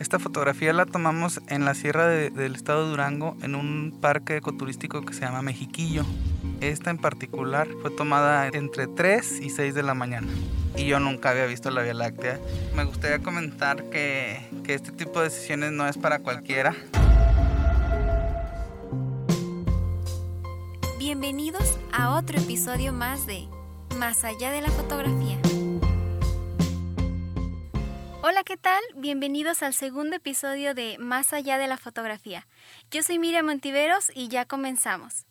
Esta fotografía la tomamos en la sierra de- del estado Durango en un parque ecoturístico que se llama Mexiquillo. Esta en particular fue tomada entre 3 y 6 de la mañana y yo nunca había visto la Vía Láctea. Me gustaría comentar que, que este tipo de sesiones no es para cualquiera. Bienvenidos a otro episodio más de Más allá de la fotografía. Hola, ¿qué tal? Bienvenidos al segundo episodio de Más allá de la fotografía. Yo soy Miriam Montiveros y ya comenzamos.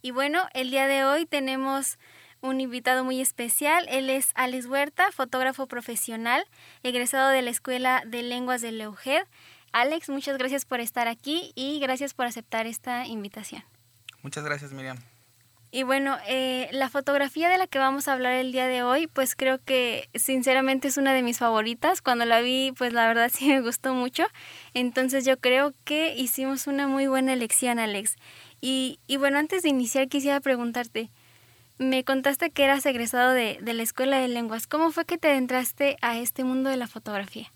Y bueno, el día de hoy tenemos un invitado muy especial. Él es Alex Huerta, fotógrafo profesional, egresado de la Escuela de Lenguas de Leuhed. Alex, muchas gracias por estar aquí y gracias por aceptar esta invitación. Muchas gracias Miriam. Y bueno, eh, la fotografía de la que vamos a hablar el día de hoy, pues creo que sinceramente es una de mis favoritas. Cuando la vi, pues la verdad sí me gustó mucho. Entonces yo creo que hicimos una muy buena elección, Alex. Y, y bueno, antes de iniciar quisiera preguntarte, me contaste que eras egresado de, de la Escuela de Lenguas. ¿Cómo fue que te adentraste a este mundo de la fotografía?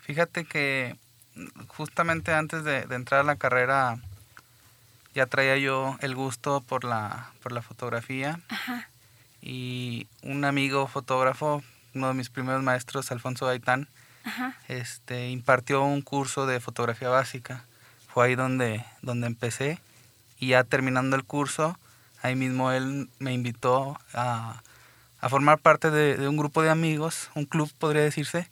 Fíjate que justamente antes de, de entrar a la carrera ya traía yo el gusto por la, por la fotografía. Ajá, y un amigo fotógrafo, uno de mis primeros maestros, Alfonso Gaitán, ajá, este, impartió un curso de fotografía básica. Fue ahí donde, donde empecé. Y ya terminando el curso, ahí mismo él me invitó a, a formar parte de, de un grupo de amigos, un club podría decirse,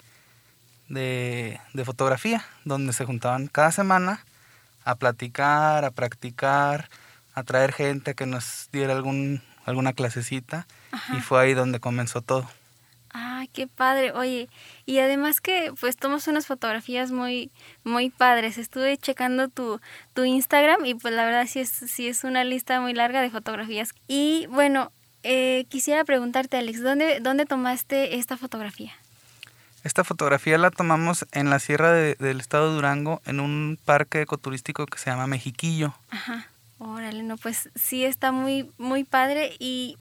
de, de fotografía, donde se juntaban cada semana a platicar, a practicar, a traer gente que nos diera algún, alguna clasecita y fue ahí donde comenzó todo. Ah, qué padre. Oye, y además que pues tomas unas fotografías muy muy padres. Estuve checando tu, tu Instagram y pues la verdad sí es sí es una lista muy larga de fotografías. Y bueno, eh, quisiera preguntarte, Alex, ¿dónde dónde tomaste esta fotografía? Esta fotografía la tomamos en la sierra de- del estado de Durango, en un parque ecoturístico que se llama Mexiquillo. Ajá. Órale, no, pues sí está muy muy padre y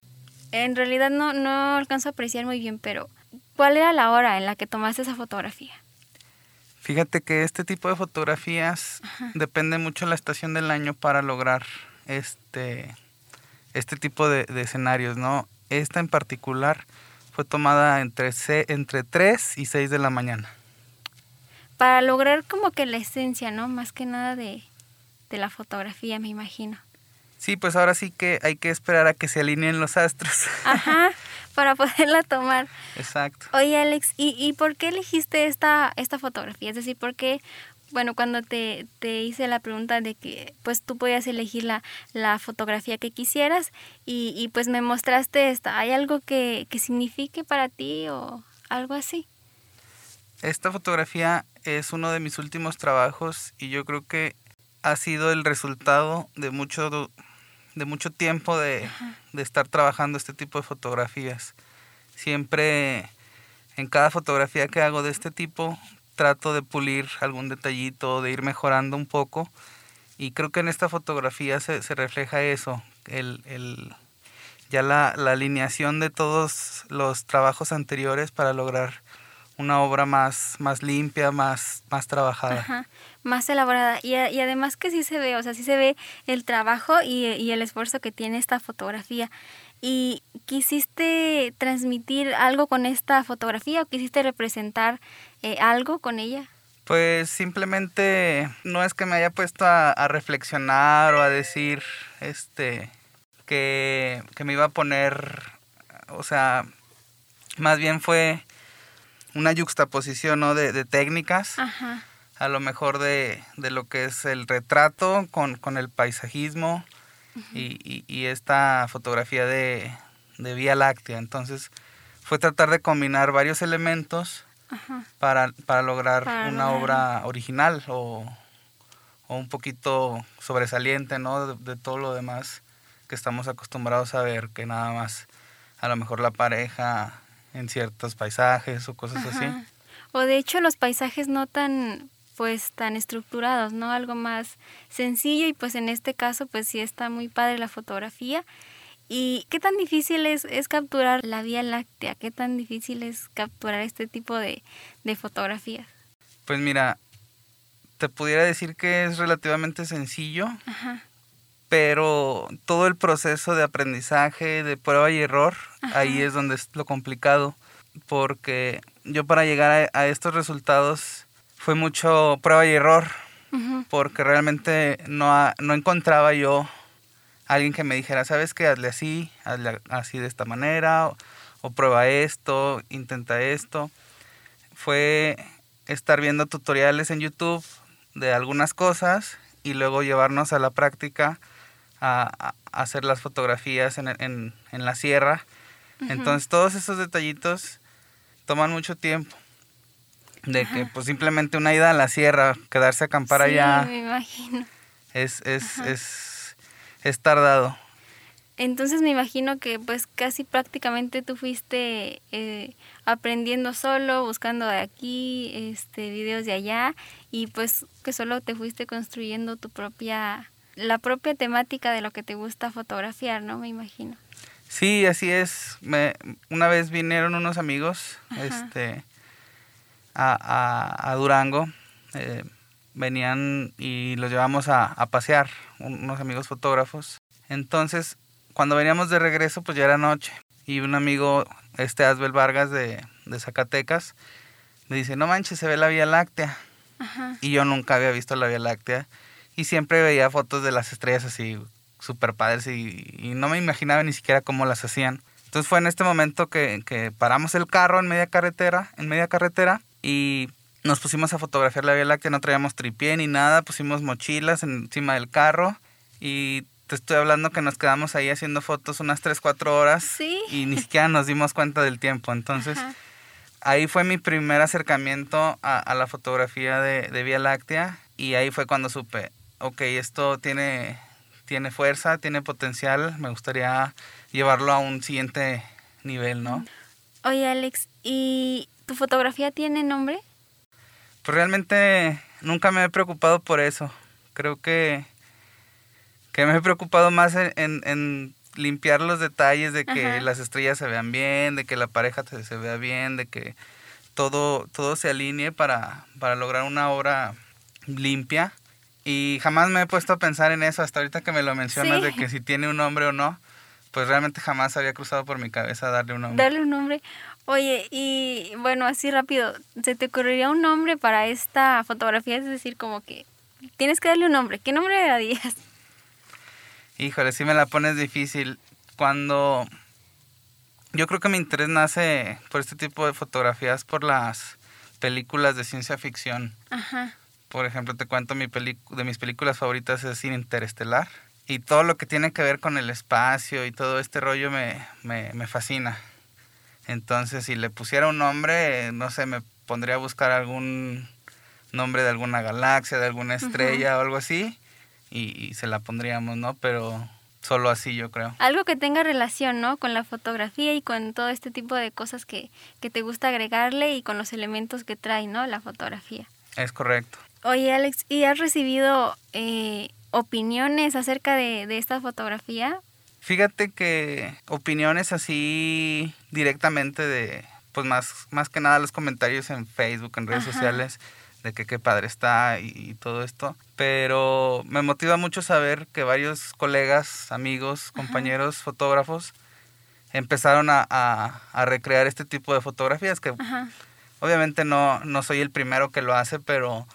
en realidad no no alcanzo a apreciar muy bien, pero ¿cuál era la hora en la que tomaste esa fotografía? Fíjate que este tipo de fotografías depende mucho de la estación del año para lograr este, este tipo de, de escenarios, ¿no? Esta en particular fue tomada entre, entre 3 y 6 de la mañana. para lograr como que la esencia, ¿no? Más que nada de, de la fotografía, me imagino. Sí, pues ahora sí que hay que esperar a que se alineen los astros. Ajá, para poderla tomar. Exacto. Oye, Alex, ¿y, y por qué elegiste esta, esta fotografía? Es decir, ¿por qué, bueno, cuando te, te hice la pregunta de que pues tú podías elegir la, la fotografía que quisieras y, y pues me mostraste esta, ¿hay algo que, que signifique para ti o algo así? Esta fotografía es uno de mis últimos trabajos y yo creo que ha sido el resultado de mucho, de mucho tiempo de, de estar trabajando este tipo de fotografías. Siempre en cada fotografía que hago de este tipo trato de pulir algún detallito, de ir mejorando un poco y creo que en esta fotografía se, se refleja eso, el, el- ya la, la alineación de todos los trabajos anteriores para lograr una obra más, más limpia, más, más trabajada. Ajá, más elaborada. Y, a- y además que sí se ve, o sea, sí se ve el trabajo y, y el esfuerzo que tiene esta fotografía. ¿Y quisiste transmitir algo con esta fotografía o quisiste representar eh, algo con ella? Pues simplemente no es que me haya puesto a, a reflexionar o a decir este que, que me iba a poner, o sea, más bien fue una yuxtaposición ¿no? de, de técnicas, Ajá, a lo mejor de, de lo que es el retrato con, con el paisajismo y, y- y esta fotografía de, de Vía Láctea. Entonces fue tratar de combinar varios elementos para, para lograr Para una lograr. obra original o, o un poquito sobresaliente, ¿no? De, de todo lo demás que estamos acostumbrados a ver, que nada más a lo mejor la pareja en ciertos paisajes o cosas así. O de hecho los paisajes no tan pues tan estructurados, ¿no? Algo más sencillo y pues en este caso pues sí está muy padre la fotografía. ¿Y qué tan difícil es, es, capturar la Vía Láctea? ¿Qué tan difícil es capturar este tipo de, de fotografías? Pues mira, te pudiera decir que es relativamente sencillo, Ajá. pero todo el proceso de aprendizaje, de prueba y error, ahí es donde es lo complicado, porque yo para llegar a, a estos resultados fue mucho prueba y error, porque realmente no, no encontraba yo alguien que me dijera, ¿sabes qué? Hazle así, hazle así de esta manera, o, prueba esto, intenta esto. Fue estar viendo tutoriales en YouTube de algunas cosas y luego llevarnos a la práctica a, hacer las fotografías en, en, en la sierra. Entonces todos esos detallitos toman mucho tiempo de que pues simplemente una ida a la sierra, quedarse a acampar sí, allá. me imagino. Es, es, es, es, tardado. Entonces me imagino que pues casi prácticamente tú fuiste eh, aprendiendo solo, buscando de aquí, este, videos de allá y pues que solo te fuiste construyendo tu propia, la propia temática de lo que te gusta fotografiar, ¿no? Me imagino. Sí, así es. Me, una vez vinieron unos amigos, Ajá. este, a, a, Durango. Eh, venían y los llevamos a, a, pasear, unos amigos fotógrafos. Entonces, cuando veníamos de regreso, pues ya era noche. Y un amigo, este Asbel Vargas de, de Zacatecas, me dice, no manches, se ve la Vía Láctea. Ajá. Y yo nunca había visto la Vía Láctea. Y siempre veía fotos de las estrellas así, súper padres, y, y, no me imaginaba ni siquiera cómo las hacían. Entonces fue en este momento que, que paramos el carro en media carretera, en media carretera, y nos pusimos a fotografiar la Vía Láctea, no traíamos tripié ni nada, pusimos mochilas encima del carro y te estoy hablando que nos quedamos ahí haciendo fotos unas 3, 4 horas ¿Sí? y ni siquiera nos dimos cuenta del tiempo. Entonces, Ajá. ahí fue mi primer acercamiento a, a la fotografía de, de, Vía Láctea y ahí fue cuando supe, ok, esto tiene, tiene fuerza, tiene potencial, me gustaría llevarlo a un siguiente nivel, ¿no? Oye, Alex, ¿y ¿Tu fotografía tiene nombre? Pues realmente nunca me he preocupado por eso. Creo que, que me he preocupado más en, en, en limpiar los detalles de que Ajá. las estrellas se vean bien, de que la pareja se, vea bien, de que todo, todo se alinee para, para lograr una obra limpia. Y jamás me he puesto a pensar en eso hasta ahorita que me lo mencionas, sí. de que si tiene un nombre o no. Pues realmente jamás había cruzado por mi cabeza darle un nombre. Darle un nombre. Oye, y bueno, así rápido, ¿se te ocurriría un nombre para esta fotografía? Es decir, como que tienes que darle un nombre. ¿Qué nombre le darías? Híjole, sí me la pones difícil. Cuando yo creo que mi interés nace por este tipo de fotografías, por las películas de ciencia ficción. Ajá. Por ejemplo, te cuento mi de mis películas favoritas es Interestelar. Y todo lo que tiene que ver con el espacio y todo este rollo me, me, me fascina. Entonces, si le pusiera un nombre, no sé, me pondría a buscar algún nombre de alguna galaxia, de alguna estrella uh -huh. o algo así, y, y, se la pondríamos, ¿no? Pero solo así yo creo. Algo que tenga relación, ¿no? Con la fotografía y con todo este tipo de cosas que, que te gusta agregarle y con los elementos que trae, ¿no? La fotografía. Es correcto. Oye, Alex, ¿y has recibido eh, opiniones acerca de, de esta fotografía? Fíjate que opiniones así directamente de, pues más, más que nada los comentarios en Facebook, en redes Ajá. sociales, de que qué padre está y, y, todo esto. Pero me motiva mucho saber que varios colegas, amigos, compañeros, Ajá. fotógrafos, empezaron a, a, a, recrear este tipo de fotografías que Ajá. obviamente no, no soy el primero que lo hace, pero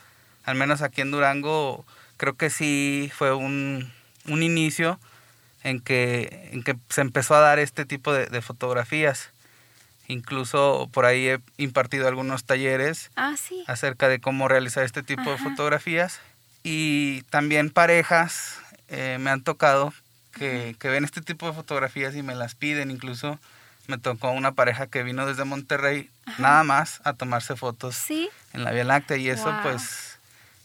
al menos aquí en Durango creo que sí fue un, un inicio en que, en que se empezó a dar este tipo de, de, fotografías. Incluso por ahí he impartido algunos talleres ah, sí. acerca de cómo realizar este tipo Ajá. de fotografías. Y también parejas eh, me han tocado que, que, ven este tipo de fotografías y me las piden. Incluso me tocó una pareja que vino desde Monterrey Ajá. nada más a tomarse fotos ¿Sí? en la Vía Láctea y eso wow. pues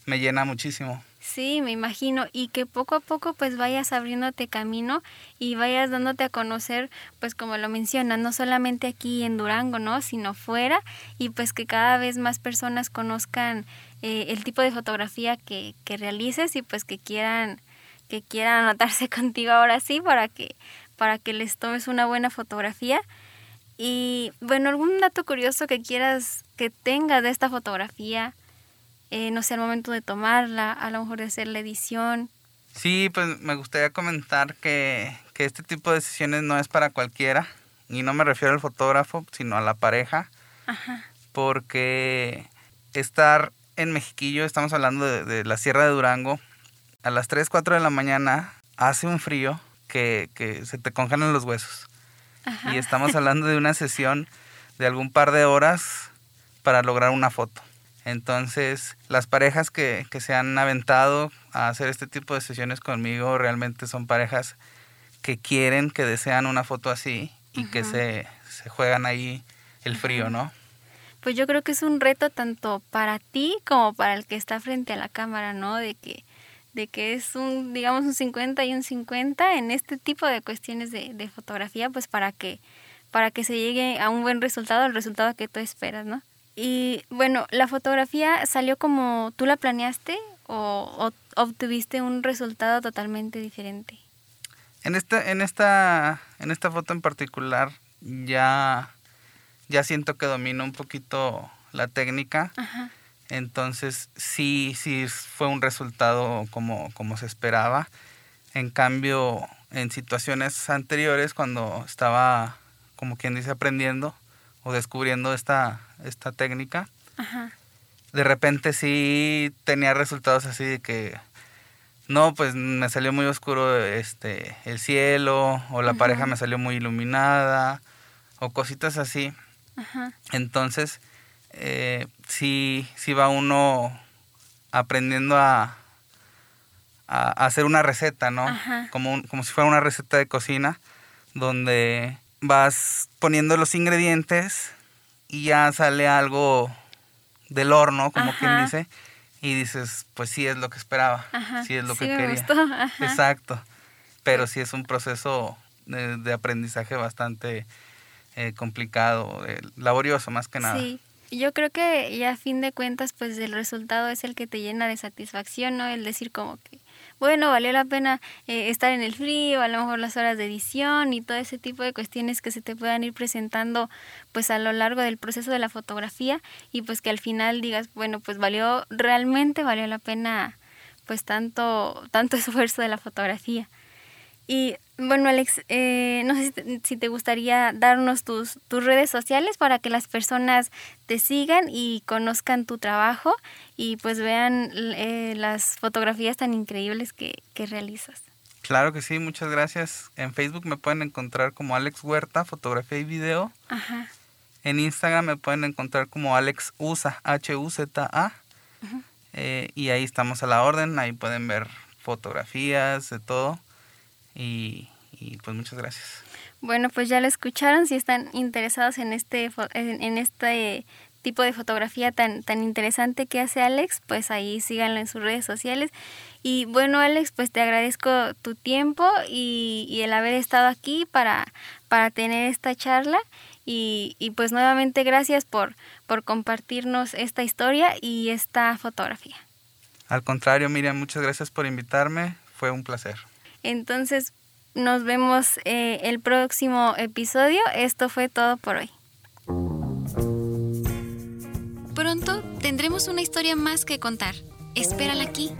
me llena muchísimo. Sí, me imagino, y que poco a poco pues vayas abriéndote camino y vayas dándote a conocer, pues como lo mencionas, no solamente aquí en Durango, ¿no? Sino fuera, y pues que cada vez más personas conozcan eh, el tipo de fotografía que, que realices y pues que quieran que quieran anotarse contigo ahora sí para que para que les tomes una buena fotografía. Y bueno, algún dato curioso que quieras que tenga de esta fotografía, eh, no sé, al momento de tomarla, a lo mejor de hacer la edición. Sí, pues me gustaría comentar que, que este tipo de sesiones no es para cualquiera, y no me refiero al fotógrafo, sino a la pareja, Ajá. porque estar en Mexiquillo, estamos hablando de, de, la Sierra de Durango, a las 3, 4 de la mañana hace un frío que, que se te congelan los huesos. Ajá. Y estamos hablando de una sesión de algún par de horas para lograr una foto. Entonces, las parejas que, que se han aventado a hacer este tipo de sesiones conmigo realmente son parejas que quieren, que desean una foto así y que se, se, juegan ahí el frío, ¿no? Pues yo creo que es un reto tanto para ti como para el que está frente a la cámara, ¿no? De que, de que es un, digamos, un 50 y un 50 en este tipo de cuestiones de, de fotografía, pues para que, para que se llegue a un buen resultado, al resultado que tú esperas, ¿no? Y bueno, ¿la fotografía salió como tú la planeaste o, o obtuviste un resultado totalmente diferente? En esta, en esta, en esta foto en particular ya, ya siento que domino un poquito la técnica. Ajá. Entonces sí, sí fue un resultado como, como se esperaba. En cambio, en situaciones anteriores, cuando estaba, como quien dice, aprendiendo o descubriendo esta, esta técnica, Ajá. de repente sí tenía resultados así de que no, pues me salió muy oscuro este el cielo, o la Ajá. pareja me salió muy iluminada, o cositas así. Ajá. Entonces, eh, sí, sí va uno aprendiendo a, a, hacer una receta, ¿no? Como, un- como si fuera una receta de cocina, donde vas poniendo los ingredientes y ya sale algo del horno, como quien dice, y dices, pues sí es lo que esperaba, Ajá. sí es lo Sí que me quería. gustó, ajá. Exacto. Pero sí es un proceso de, de aprendizaje bastante eh, complicado, eh, laborioso más que nada. Sí, yo creo que ya a fin de cuentas, pues el resultado es el que te llena de satisfacción, ¿no? El decir como que, bueno, valió la pena eh, estar en el frío, a lo mejor las horas de edición y todo ese tipo de cuestiones que se te puedan ir presentando pues a lo largo del proceso de la fotografía y pues que al final digas, bueno, pues valió, realmente valió la pena pues tanto, tanto esfuerzo de la fotografía. Y bueno, Alex, eh, no sé si te, si te gustaría darnos tus, tus redes sociales para que las personas te sigan y conozcan tu trabajo y pues vean eh, las fotografías tan increíbles que, que realizas. Claro que sí, muchas gracias. En Facebook me pueden encontrar como Alex Huerta, fotografía y video. Ajá. En Instagram me pueden encontrar como Alex Usa, H-U-Z-A. Eh, y ahí estamos a la orden, ahí pueden ver fotografías, de todo. Y, y pues muchas gracias. Bueno, pues ya lo escucharon. Si están interesados en este, en, en este tipo de fotografía tan, tan interesante que hace Alex, pues ahí síganlo en sus redes sociales. Y bueno, Alex, pues te agradezco tu tiempo y, y el haber estado aquí para, para tener esta charla. Y, y pues nuevamente gracias por, por compartirnos esta historia y esta fotografía. Al contrario, Miriam, muchas gracias por invitarme. Fue un placer. Entonces, nos vemos eh, el próximo episodio. Esto fue todo por hoy. Pronto tendremos una historia más que contar. Espérala aquí.